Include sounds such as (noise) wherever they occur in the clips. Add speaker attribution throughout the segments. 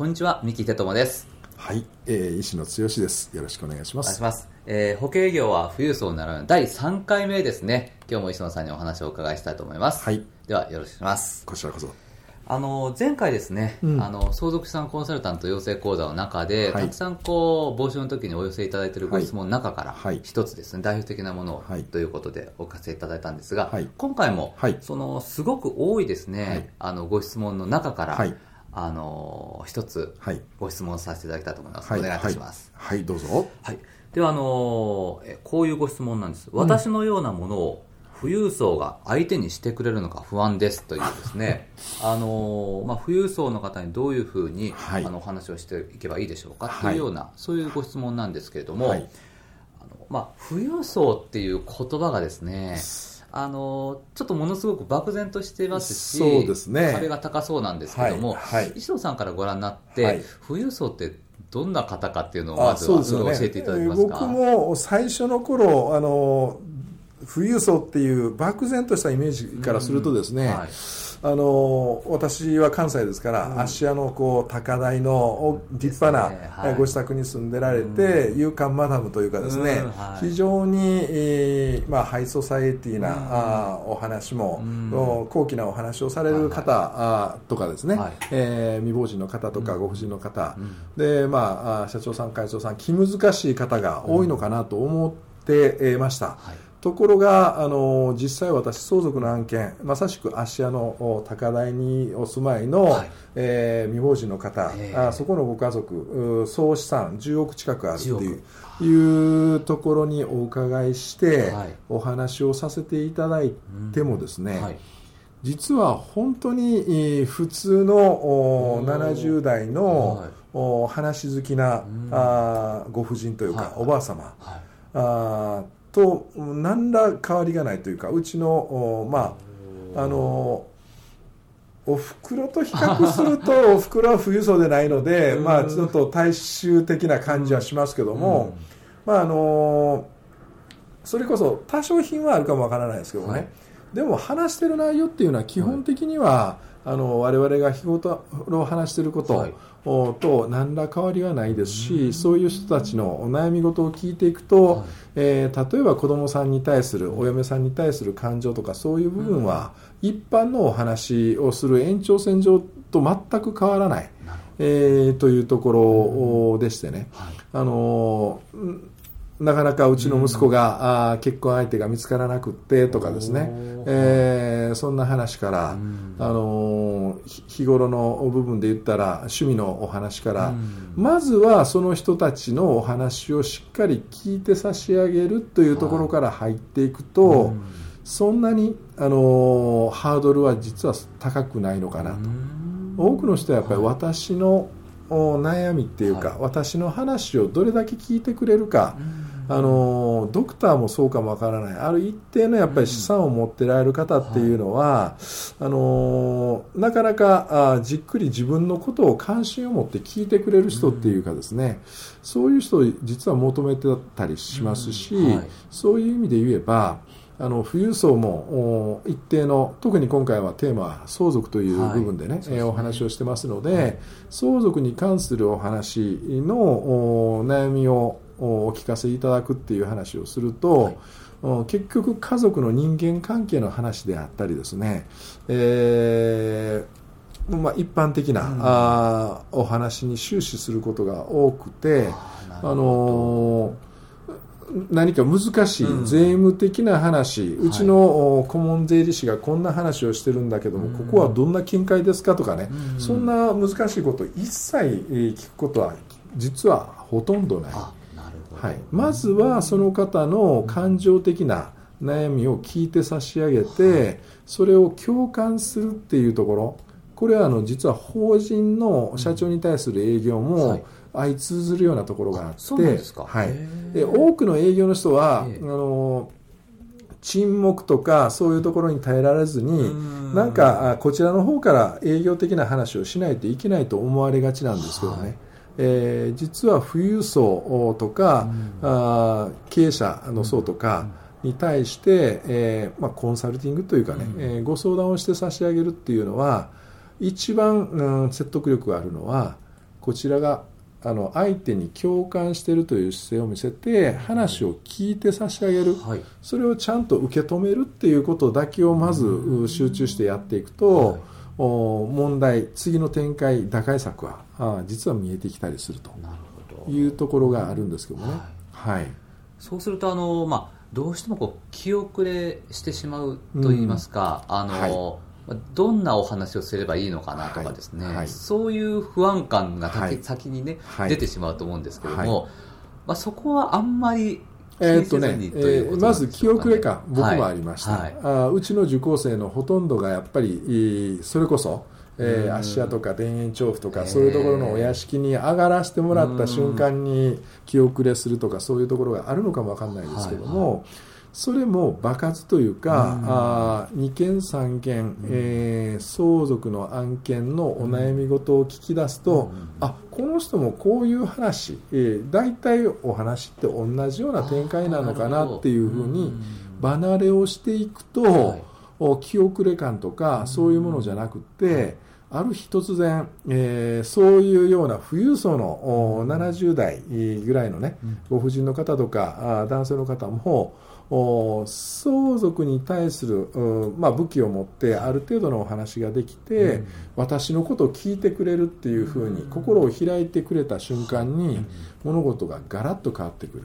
Speaker 1: こんにちは、三木哲友です。
Speaker 2: はい、えー、石野剛です。よろしくお願いします。
Speaker 1: お願いします。えー、保険業は富裕層なら第3回目ですね。今日も石野さんにお話をお伺いしたいと思います。
Speaker 2: はい。
Speaker 1: では、よろしくお願いします。
Speaker 2: こちらこそ。
Speaker 1: あの、前回ですね、うん、あの、相続資産コンサルタント養成講座の中で、はい、たくさんこう、募集の時にお寄せいただいているご質問の中から、一つですね、代表的なものを、はい、ということでお貸せいただいたんですが、はい、今回も、その、すごく多いですね、あの、ご質問の中から、あの一つご質問させていただきたいと思います、はい、お願いいたします、
Speaker 2: はい、はい、どうぞ、
Speaker 1: はい、ではあのえこういうご質問なんです、私のようなものを富裕層が相手にしてくれるのか不安ですというですね。(laughs) あの、まあ、富裕層の方にどういうふうに、はい、あのお話をしていけばいいでしょうかというような、そういうご質問なんですけれども、あのまあ、富裕層っていう言葉がですねあのちょっとものすごく漠然としていますし
Speaker 2: そうですね。
Speaker 1: 壁が高そうなんですけども、はいはい、石野さんからご覧になって、はい、富裕層ってどんな方かっていうのをまずは、ね、教えていただけますか？
Speaker 2: 僕も最初の頃あの富裕層っていう漠然としたイメージからするとですね、うん。はいあの私は関西ですから、うん、芦屋のこう高台の立派なご自宅に住んでられて、うん、勇敢マダムというかですね、非常に、えーまあ、ハイソサエティな、うん、あお話も、高貴なお話をされる方、はい、とかですね、はい、えー、未亡人の方とかご婦人の方、で、まあ、社長さん会長さん気難しい方が多いのかなと思ってました。はいところがあの実際私相続の案件まさしく芦屋の高台にお住まいの、はい、えー、未亡人の方、えー、あそこのご家族総資産10億近くあるっていういうところにお伺いして、はい、お話をさせていただいてもですね、うん。はい、実は本当に普通の70代の話好きなあご婦人というか、おばあ様、あと何ら変わりがないというかうちのまああのおふくろと比較すると (laughs) おふくろは富裕層でないので、まあ、ちょっと大衆的な感じはしますけども、まああのそれこそ多少品はあるかもわからないですけどね、はい、でも話してる内容っていうのは基本的には、あの我々が日頃話していること、はい、と何ら変わりはないですし、そういう人たちのお悩み事を聞いていくと、はい、えー、例えば子どもさんに対するお嫁さんに対する感情とかそういう部分は、一般のお話をする延長線上と全く変わらない。えー、というところでしてね、はい、あのなかなかうちの息子が、うん、あ結婚相手が見つからなくってとかですね、えー、そんな話から、うん、あの日頃の部分で言ったら趣味のお話から、うん、まずはその人たちのお話をしっかり聞いて差し上げるというところから入っていくと、はい、そんなに、あのハードルは実は高くないのかなと。多くの人はやっぱり私の悩みっていうか、はい、私の話をどれだけ聞いてくれるか、あのドクターもそうかもわからない。ある一定のやっぱり資産を持ってられる方っていうのは、あのなかなかあじっくり自分のことを関心を持って聞いてくれる人っていうかですね、そういう人を実は求めてたりしますし、はい、そういう意味で言えばあの富裕層も一定の特に今回はテーマは相続という部分でね,、はい、ね。お話をしてますので、はい、相続に関するお話の悩みをお聞かせいただくっていう話をすると、はい、結局家族の人間関係の話であったりですね、えーまあ、一般的な、うん、あお話に終始することが多くてあのー何か難しい税務的な話、うん、うちの顧問税理士がこんな話をしてるんだけども、ここはどんな見解ですかとかね、うん、そんな難しいこと一切聞くことは実はほとんどない。はい、まずはその方の感情的な悩みを聞いて差し上げて、それを共感するっていうところ。これはあの実は法人の社長に対する営業
Speaker 1: は
Speaker 2: も
Speaker 1: い。
Speaker 2: 相通ずるようなところがあって、はい。で多くの営業の人は、
Speaker 1: ええ。
Speaker 2: あの沈黙とかそういうところに耐えられずに、
Speaker 1: ん。
Speaker 2: なんかあこちらの方から営業的な話をしないといけないと思われがちなんですけどね、
Speaker 1: はい
Speaker 2: えー実は富裕層とか、あー経営者の層とかに対して、えーまあ、コンサルティングというかね、
Speaker 1: うん。
Speaker 2: えーご相談をして差し上げるっていうのは一番、うん説得力があるのはこちらがあの相手に共感しているという姿勢を見せて話を聞いて差し上げる、
Speaker 1: はい。
Speaker 2: それをちゃんと受け止めるっていうことだけをまずう集中してやっていくと、
Speaker 1: はい。
Speaker 2: お問題次の展開打開策はあ実は見えてきたりするというところがあるんですけどね。はい、
Speaker 1: そうするとあの、まあ、どうしてもこう気遅れしてしまうといいますか、あのどんなお話をすればいいのかなとかですね、
Speaker 2: はい。はい。
Speaker 1: そういう不安感が先にね、
Speaker 2: はい。
Speaker 1: 出てしまうと思うんですけれど
Speaker 2: はい。
Speaker 1: も、まあ、そこはあんまり気
Speaker 2: えっとねえーまず気遅れ感、僕もありました、
Speaker 1: はい。
Speaker 2: あーうちの受講生のほとんどがやっぱりいいそれこそ、えー
Speaker 1: うん。
Speaker 2: 芦屋とか田園調布とかそういうところのお屋敷に上がらせてもらった瞬間に気遅れするとかそういうところがあるのかもわかんないですけども、それも場数というか、
Speaker 1: うん。
Speaker 2: あ2件3件、えー相続の案件のお悩み事を聞き出すと、
Speaker 1: うん。
Speaker 2: あこの人もこういう話、えー、大体お話って同じような展開なのかなっていうふうに離れをしていくと、
Speaker 1: は
Speaker 2: 気遅れ感とかそういうものじゃなくって、ある日突然、えーそういうような富裕層のお70代ぐらいのね、ご婦人の方とかあ男性の方もお相続に対する、うんまあ、武器を持ってある程度のお話ができて、私のことを聞いてくれるっていうふうに心を開いてくれた瞬間に物事がガラッと変わってくる。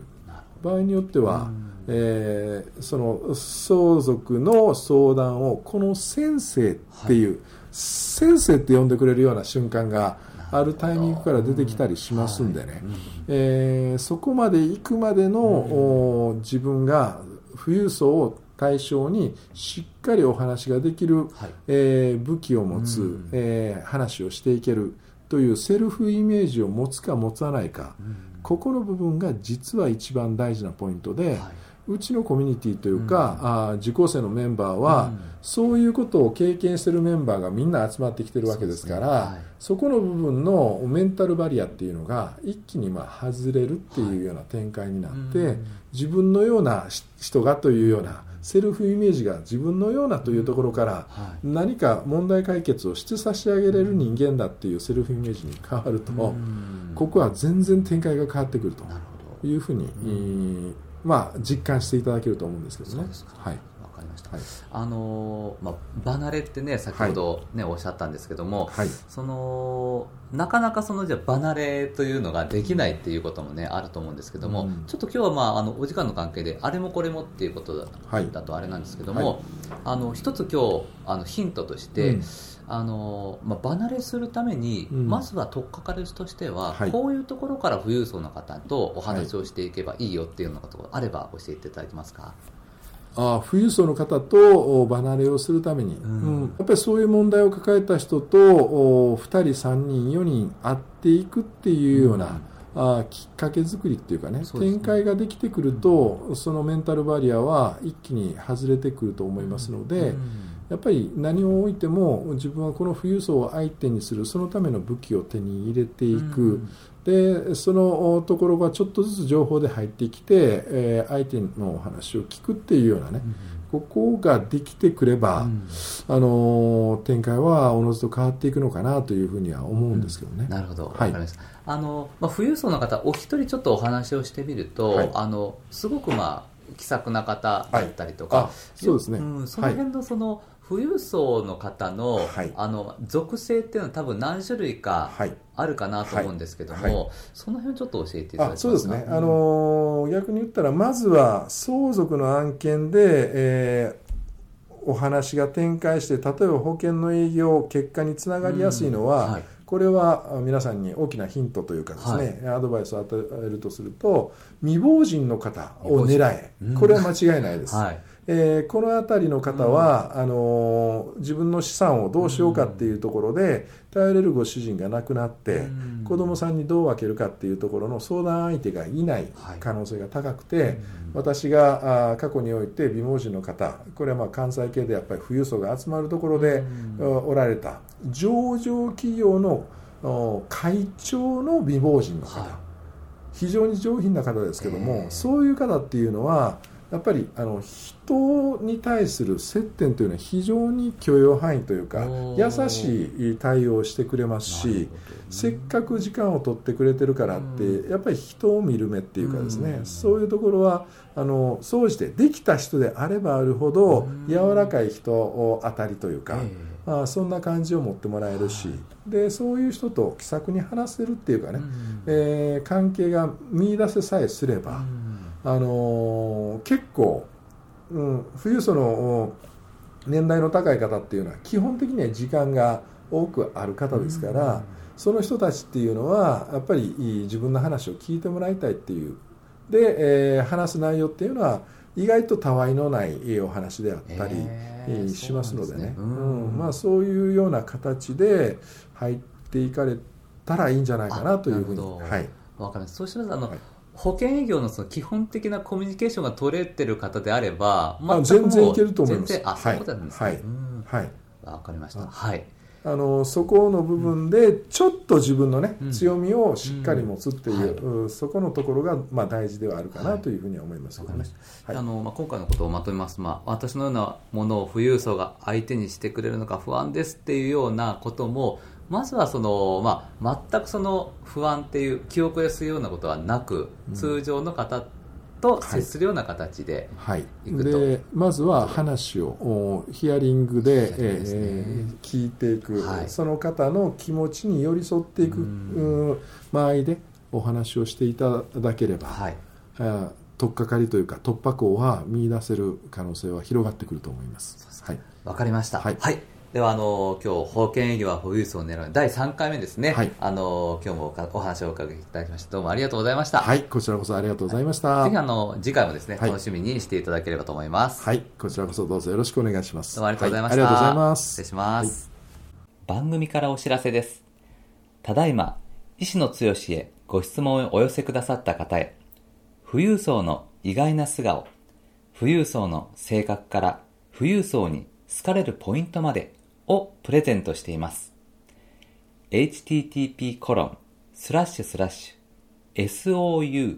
Speaker 2: 場合によっては、えーその相続の相談をこの先生っていう、先生って呼んでくれるような瞬間があるタイミングから出てきたりしますんでね、えーそこまで行くまでの、お自分が富裕層を対象にしっかりお話ができる、
Speaker 1: はい。
Speaker 2: えー武器を持つ、
Speaker 1: うん。
Speaker 2: えー話をしていけるというセルフイメージを持つか持たないか、ここの部分が実は一番大事なポイントで、うちのコミュニティというか、あー受講生のメンバーは、そういうことを経験しているメンバーがみんな集まってきてるわけですから、
Speaker 1: ねはい。
Speaker 2: そこの部分のメンタルバリアっていうのが一気にまあ外れるっていうような展開になって、
Speaker 1: うん。
Speaker 2: 自分のようなし人がというようなセルフイメージが自分のようなというところから
Speaker 1: はい。
Speaker 2: 何か問題解決をして差し上げれる人間だっていうセルフイメージに変わると、
Speaker 1: うん。
Speaker 2: ここは全然展開が変わってくるというふうに、えーまあ、実感していただけると思うんですけどね。はい
Speaker 1: りました、
Speaker 2: はい。
Speaker 1: あのーまあ、離れってね先ほど、ねおっしゃったんですけども、
Speaker 2: はい。
Speaker 1: そのなかなかそのじゃあ離れというのができないっていうこともねあると思うんですけども、
Speaker 2: うん。
Speaker 1: ちょっと今日は、まあ、あのお時間の関係であれもこれもっていうことだ,、
Speaker 2: はい。
Speaker 1: だとあれなんですけども、
Speaker 2: はい。
Speaker 1: あの一つ今日あのヒントとして、
Speaker 2: うん。
Speaker 1: あのまあ、離れするために、
Speaker 2: うん。
Speaker 1: まずは取っかかりとしては、
Speaker 2: はい。
Speaker 1: こういうところから富裕層の方とお話をしていけばいいよっていうようなことがあれば教えていただけますか？
Speaker 2: あ富裕層の方とお離れをするために、
Speaker 1: ん
Speaker 2: うん。やっぱりそういう問題を抱えた人とお2人、3人、4人会っていくっていうような、あきっかけ作りっていうかね
Speaker 1: ね。
Speaker 2: 展開ができてくるとそのメンタルバリアは一気に外れてくると思いますので、やっぱり何を置いても自分はこの富裕層を相手にするそのための武器を手に入れていく、
Speaker 1: うん。
Speaker 2: でそのところがちょっとずつ情報で入ってきて、えー相手のお話を聞くっていうようなね、ここができてくれば、
Speaker 1: うん。
Speaker 2: あのー展開はおのずと変わっていくのかなというふうには思うんですけどね。
Speaker 1: なるほど、わ
Speaker 2: はい。
Speaker 1: かりました。あの、まあ、富裕層の方、お一人ちょっとお話をしてみると、
Speaker 2: はい。
Speaker 1: あの、すごくまあ、気さくな方だったりとか、
Speaker 2: あそうですね、
Speaker 1: うん、その辺のその、富裕層の方の、
Speaker 2: はい。
Speaker 1: あの、属性っていうのは多分何種類か
Speaker 2: はい。
Speaker 1: あるかなと思うんですけども、
Speaker 2: はい。は
Speaker 1: その辺ちょっと教えていただけ
Speaker 2: あ
Speaker 1: ますか？
Speaker 2: そうですね、あのー逆に言ったら、まずは相続の案件で、えーお話が展開して、例えば保険の営業、結果につながりやすいのは、
Speaker 1: うんはい。
Speaker 2: これはあ皆さんに大きなヒントというかですね、アドバイスを与えるとすると、未亡人の方を狙え、これは間違いないです。
Speaker 1: はい。
Speaker 2: えー、この辺りの方は、うん、あの自分の資産をどうしようかっていうところで、頼れるご主人が亡くなって、うん、子供さんにどう分けるかっていうところの相談相手がいない可能性が高くて、はい、私があ過去において美盲人の方これはまあ関西系でやっぱり富裕層が集まるところで、おられた上場企業の会長の美貌人の方、はい、非常に上品な方ですけども、そういう方っていうのはやっぱりあの人に対する接点というのは非常に許容範囲というか優しい対応をしてくれますし、せっかく時間を取ってくれてるからってやっぱり人を見る目っていうかですね、そういうところはあの総じてできた人であればあるほど柔らかい人を当たりというか。まあ、そんな感じを持ってもらえるし、でそういう人と気さくに話せるっていうかね、えー、関係が見出せさえすれば、あのー、結構、うん、富裕層の年代の高い方っていうのは基本的には時間が多くある方ですから、その人たちっていうのはやっぱり自分の話を聞いてもらいたいっていう。で、えー、話す内容っていうのは意外とたわいのないお話であったりしますのでね、うん、まあ、そういうような形で入っていかれたらいいんじゃないかなというふうに。はい、
Speaker 1: 分かりますそうしますあの、はい保険営業のその基本的なコミュニケーションが取れてる方であれば、
Speaker 2: まあ、全然いけると思います。
Speaker 1: あ、そうなんですね。
Speaker 2: はい。はい。
Speaker 1: わかりました。はい。
Speaker 2: あのそこの部分でちょっと自分のね、うん、強みをしっかり持つっていう、うんはい、そこのところがまあ大事ではあるかなというふうには思いますけどね。
Speaker 1: はい、あのまあ、今回のことをまとめます、まあ、私のようなものを富裕層が相手にしてくれるのか不安ですっていうようなこともまずはその、まあ、全くその不安っていう気遅れするようなことはなく、通常の方と接するような形で
Speaker 2: はい、でまずは話をヒアリングで、ね。えー、聞いていく、はい、その方の気持ちに寄り添っていく間合いでお話をしていただければ、はい、取っかかりというか突破口は見出せる可能性は広がってくると思います。
Speaker 1: はい、わかりました。はい、はいでは、あの、今日、保険営業は保有層を狙う第3回目ですね。はい。あの、今日もお話をお伺いいただきまして、どうもありがとうございました。
Speaker 2: はい、こちらこそありがとうございました。
Speaker 1: ぜひ、あの、次回もですね、楽しみにしていただければと思います。
Speaker 2: はい、こちらこそどうぞよろしくお願いします。
Speaker 1: どうもありがとうございました。
Speaker 2: ありがとうございます。
Speaker 1: 失礼します。番組からお知らせです。ただいま、石野剛へご質問をお寄せくださった方へ、富裕層の意外な素顔、富裕層の性格から富裕層に好かれるポイントまでをプレゼントしています。http コロンスラッシュスラッシュ souzokujigyou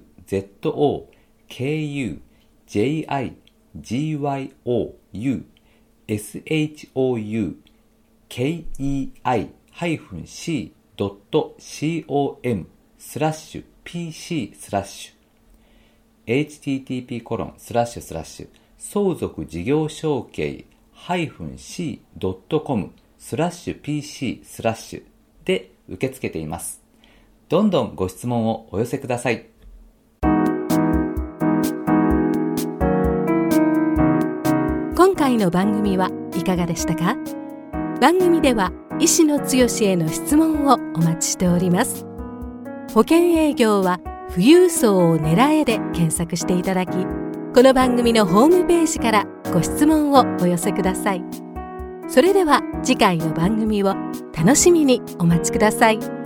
Speaker 1: shou-kei-c.com スラッシュ pc スラッシュ http コロンスラッシュスラッシュ相続事業承継 c.com スラッシュ pc スラッシュで受け付けています。どんどんご質問をお寄せください。
Speaker 3: 今回の番組はいかがでしたか？番組では医師の強への質問をお待ちしております。保険営業は富裕層を狙えで検索していただき、この番組のホームページからご質問をお寄せくださいそれでは次回の番組を楽しみにお待ちください。